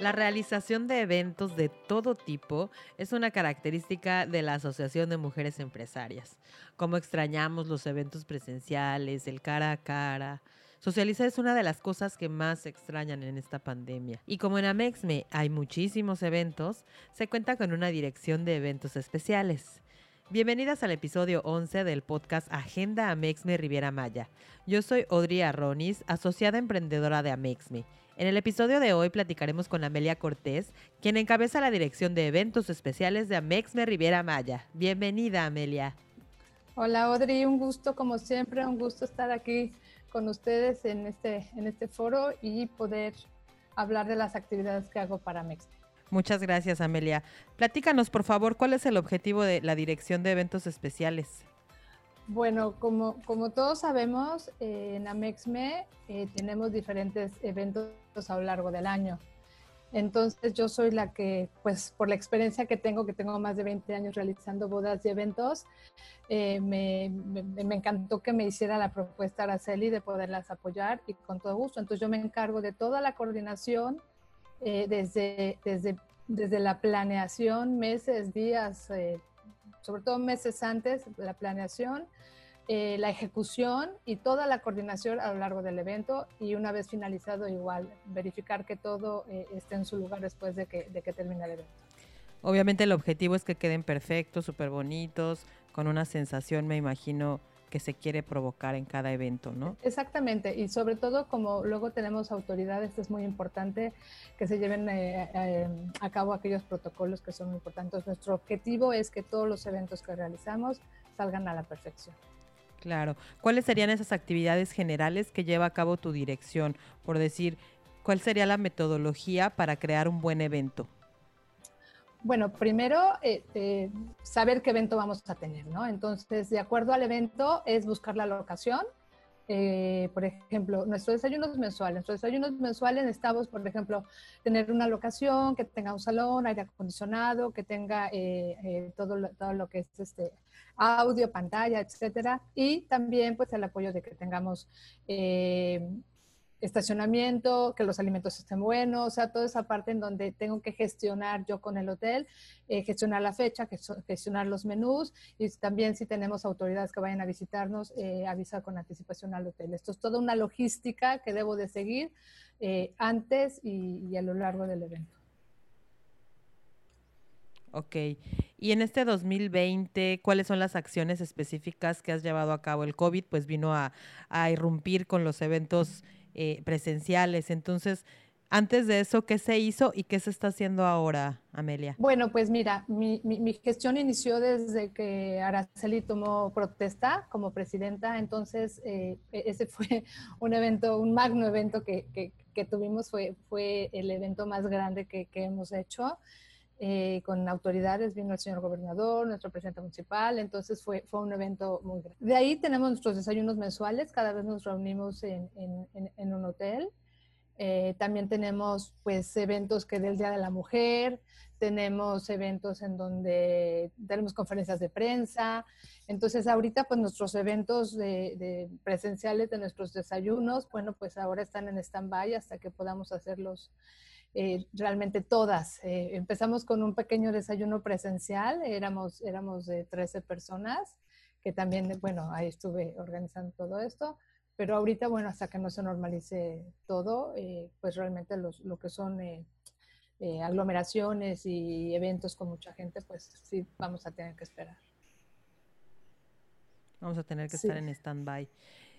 La realización de eventos de todo tipo es una característica de la Asociación de Mujeres Empresarias. Como extrañamos los eventos presenciales, el cara a cara. Socializar es una de las cosas que más extrañan en esta pandemia. Y como en Amexme hay muchísimos eventos, se cuenta con una dirección de eventos especiales. Bienvenidas al episodio 11 del podcast Agenda Amexme Riviera Maya. Yo soy Audrey Arronis, asociada emprendedora de Amexme en el episodio de hoy platicaremos con Amelia Cortés, quien encabeza la dirección de eventos especiales de Amexme Riviera Maya. Bienvenida, Amelia. Hola, Audrey, un gusto como siempre, un gusto estar aquí con ustedes en este, en este foro y poder hablar de las actividades que hago para Amexme. Muchas gracias, Amelia. Platícanos, por favor, cuál es el objetivo de la dirección de eventos especiales. Bueno, como, todos sabemos, eh, en Amexme eh, tenemos diferentes eventos a lo largo del año. Entonces yo soy la que, pues por la experiencia que tengo, que tengo más de 20 años realizando bodas y eventos, eh, me, encantó que me hiciera la propuesta Araceli de poderlas apoyar y con todo gusto. Entonces yo me encargo de toda la coordinación, desde, desde, desde la planeación, meses, días, sobre todo meses antes la planeación, eh, la ejecución y toda la coordinación a lo largo del evento y una vez finalizado igual verificar que todo eh, esté en su lugar después de que, de que termine el evento. Obviamente el objetivo es que queden perfectos, súper bonitos, con una sensación, me imagino, que se quiere provocar en cada evento, ¿no? Exactamente, y sobre todo como luego tenemos autoridades, es muy importante que se lleven eh, a cabo aquellos protocolos que son muy importantes. Nuestro objetivo es que todos los eventos que realizamos salgan a la perfección. Claro. ¿Cuáles serían esas actividades generales que lleva a cabo tu dirección? Por decir, ¿cuál sería la metodología para crear un buen evento? Bueno, primero eh, eh, saber qué evento vamos a tener, ¿no? Entonces, de acuerdo al evento, es buscar la locación. Eh, por ejemplo, nuestros desayunos mensuales. Nuestros desayunos mensuales necesitamos, por ejemplo, tener una locación que tenga un salón, aire acondicionado, que tenga todo, lo, todo lo que es este audio, pantalla, etcétera. Y también, pues, el apoyo de que tengamos estacionamiento, que los alimentos estén buenos, o sea, toda esa parte en donde tengo que gestionar yo con el hotel, eh, gestionar la fecha, gestionar los menús y también si tenemos autoridades que vayan a visitarnos, eh, avisar con anticipación al hotel. Esto es toda una logística que debo de seguir eh, antes y, a lo largo del evento. Ok. Y en este 2020, ¿cuáles son las acciones específicas que has llevado a cabo? El COVID pues vino a, a irrumpir con los eventos eh, presenciales. Entonces, antes de eso, ¿qué se hizo y qué se está haciendo ahora, Amelia? Bueno, pues mira, mi, gestión inició desde que Araceli tomó protesta como presidenta, entonces eh, e-, ese fue un evento, un magno evento que, tuvimos, fue, fue el evento más grande que, que hemos hecho. Eh, con autoridades, vino el señor gobernador, nuestro presidente municipal, entonces fue, fue un evento muy grande. De ahí tenemos nuestros desayunos mensuales, cada vez nos reunimos en, en, un hotel. Eh, también tenemos pues eventos que del Día de la Mujer, tenemos eventos en donde tenemos conferencias de prensa. Entonces ahorita pues nuestros eventos de, de presenciales de nuestros desayunos, bueno pues ahora están en stand-by hasta que podamos hacerlos eh, realmente todas. Eh, empezamos con un pequeño desayuno presencial, éramos, éramos de 13 personas, que también, bueno, ahí estuve organizando todo esto, pero ahorita, bueno, hasta que no se normalice todo, eh, pues realmente los, lo que son aglomeraciones y eventos con mucha gente, pues sí, vamos a tener que esperar. Vamos a tener que estar en stand-by.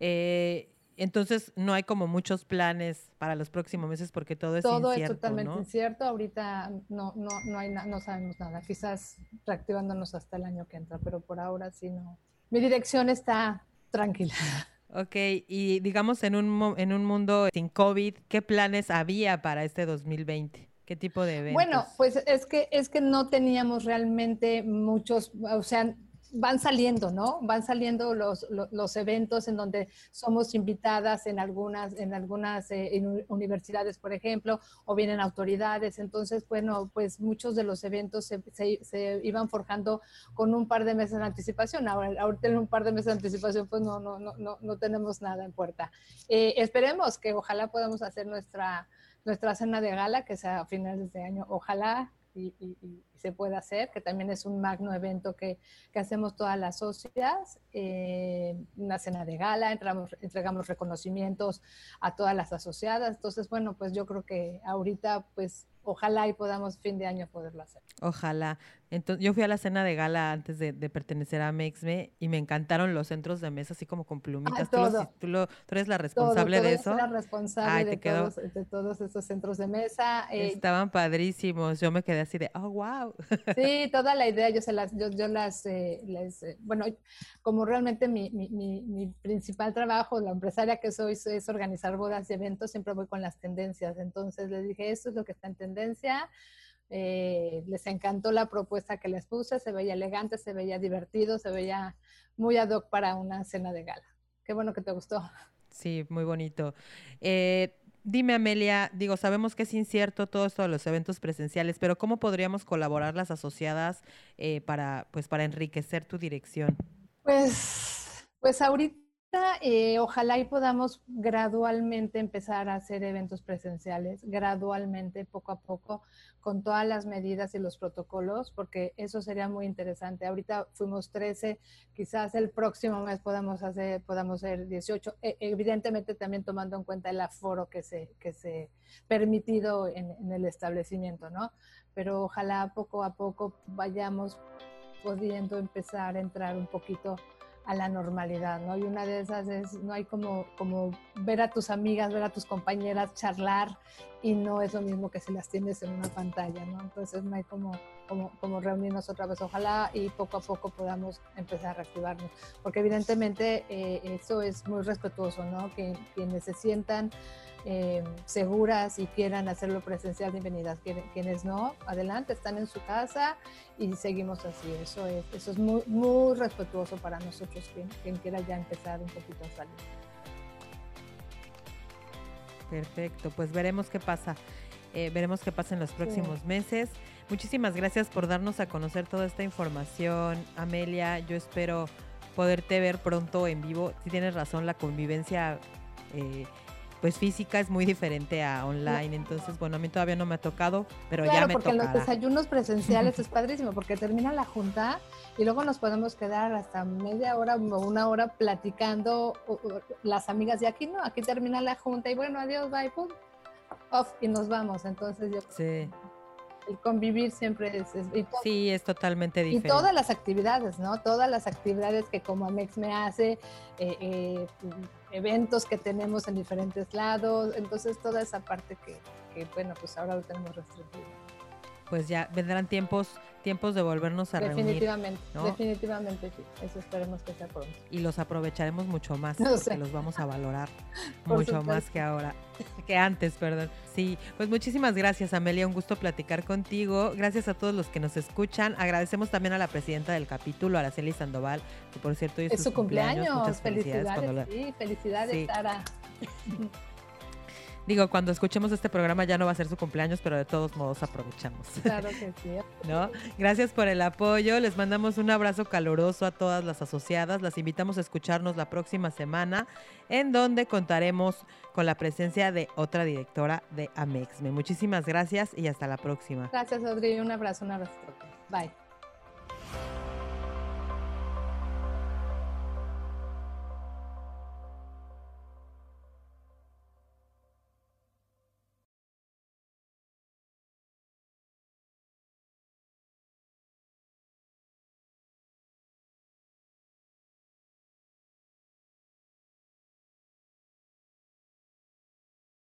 Eh, entonces no hay como muchos planes para los próximos meses porque todo es todo incierto. Todo es totalmente incierto. Ahorita no, no, no, hay no sabemos nada. Quizás reactivándonos hasta el año que entra, pero por ahora sí no. Mi dirección está tranquila. Ok, y digamos en un, en un mundo sin COVID, ¿qué planes había para este 2020? ¿Qué tipo de eventos? Bueno, pues es que, es que no teníamos realmente muchos, o sea, van saliendo, ¿no? Van saliendo los, los, eventos en donde somos invitadas en algunas, en algunas eh, universidades, por ejemplo, o vienen autoridades. Entonces, bueno, pues muchos de los eventos se, se, se iban forjando con un par de meses de anticipación. Ahora, ahorita en un par de meses de anticipación, pues no, no, no, no, no tenemos nada en puerta. Eh, esperemos que ojalá podamos hacer nuestra nuestra cena de gala, que sea a finales de año, ojalá y, y, y, se pueda hacer, que también es un magno evento que, que hacemos todas las socias, eh, una cena de gala, entramos, entregamos reconocimientos a todas las asociadas, entonces bueno, pues yo creo que ahorita pues ojalá y podamos fin de año poderlo hacer. Ojalá. Entonces, yo fui a la cena de gala antes de, de pertenecer a Mexme y me encantaron los centros de mesa, así como con plumitas. Ah, ¿Tú, tú, lo- tú eres la responsable todo, de eso. la responsable Ay, de, todos, de todos esos centros de mesa. eh, Estaban padrísimos. Yo me quedé así de, oh, wow. Sí, toda la idea yo se las, yo, yo las, eh, les, eh, bueno, como realmente mi, mi, mi, mi principal trabajo, la empresaria que soy, es organizar bodas y eventos, siempre voy con las tendencias. Entonces les dije, esto es lo que está en tendencia. Eh, les encantó la propuesta que les puse, se veía elegante, se veía divertido, se veía muy ad hoc para una cena de gala. Qué bueno que te gustó. Sí, muy bonito. Eh, dime, Amelia, digo, sabemos que es incierto todo esto de los eventos presenciales, pero ¿cómo podríamos colaborar las asociadas eh, para, pues, para enriquecer tu dirección? Pues, pues ahorita eh, ojalá y podamos gradualmente empezar a hacer eventos presenciales, gradualmente, poco a poco, con todas las medidas y los protocolos, porque eso sería muy interesante. Ahorita fuimos 13, quizás el próximo mes podamos hacer, podamos ser 18, e- evidentemente también tomando en cuenta el aforo que se, que se permitido en, el establecimiento, ¿no? Pero ojalá poco a poco vayamos pudiendo empezar a entrar un poquito a la normalidad, ¿no? Y una de esas es, no hay como, como ver a tus amigas, ver a tus compañeras, charlar, y no es lo mismo que si las tienes en una pantalla, ¿no? Entonces no hay como, como, como reunirnos otra vez, ojalá y poco a poco podamos empezar a reactivarnos, porque evidentemente eh, eso es muy respetuoso, ¿no? Que quienes se sientan eh, seguras y quieran hacerlo presencial, bienvenidas. Quien- Quienes no, adelante, están en su casa y seguimos así. Eso es, eso es muy, muy respetuoso para nosotros, quiera ya empezar un poquito a salir. Perfecto, pues veremos qué pasa. Eh, veremos qué pasa en los próximos meses. Muchísimas gracias por darnos a conocer toda esta información, Amelia. Yo espero poderte ver pronto en vivo. Si tienes razón, la convivencia eh, pues física es muy diferente a online. Entonces, bueno, a mí todavía no me ha tocado, pero ya Claro, me porque en los tocará. desayunos presenciales es padrísimo, porque termina la junta y luego nos podemos quedar hasta media hora o una hora platicando o- o las amigas. Y aquí no, aquí termina la junta y bueno, adiós, bye, pum, off y nos vamos. Entonces, yo Sí, el convivir siempre es... es- y, to- sí, es totalmente y diferente. todas las actividades, ¿no? Todas las actividades que como Amex me hace, eh, eh, eventos que tenemos en diferentes lados, entonces toda esa parte que, que, bueno, pues ahora lo tenemos restringido. Pues ya vendrán tiempos, tiempos de volvernos a reunir Definitivamente, ¿no? definitivamente sí. Eso esperemos que sea pronto. y los aprovecharemos mucho más, No porque sé. los vamos a valorar mucho más que ahora, que antes, perdón. Sí, pues muchísimas gracias, Amelia, un gusto platicar contigo. Gracias a todos los que nos escuchan. Agradecemos también a la presidenta del capítulo, Araceli Sandoval, que por cierto hoy es, Es su cumpleaños, Muchas felicidades. felicidades, cuando lo- sí, felicidades, Sí. Sara. Digo, cuando escuchemos este programa ya no va a ser su cumpleaños, pero de todos modos aprovechamos. Claro que sí. ¿no? Gracias por el apoyo. Les mandamos un abrazo caluroso a todas las asociadas. Las invitamos a escucharnos la próxima semana, en donde contaremos con la presencia de otra directora de Amexme. Muchísimas gracias y hasta la próxima. Gracias, Audrey. Un abrazo, un abrazo. Bye.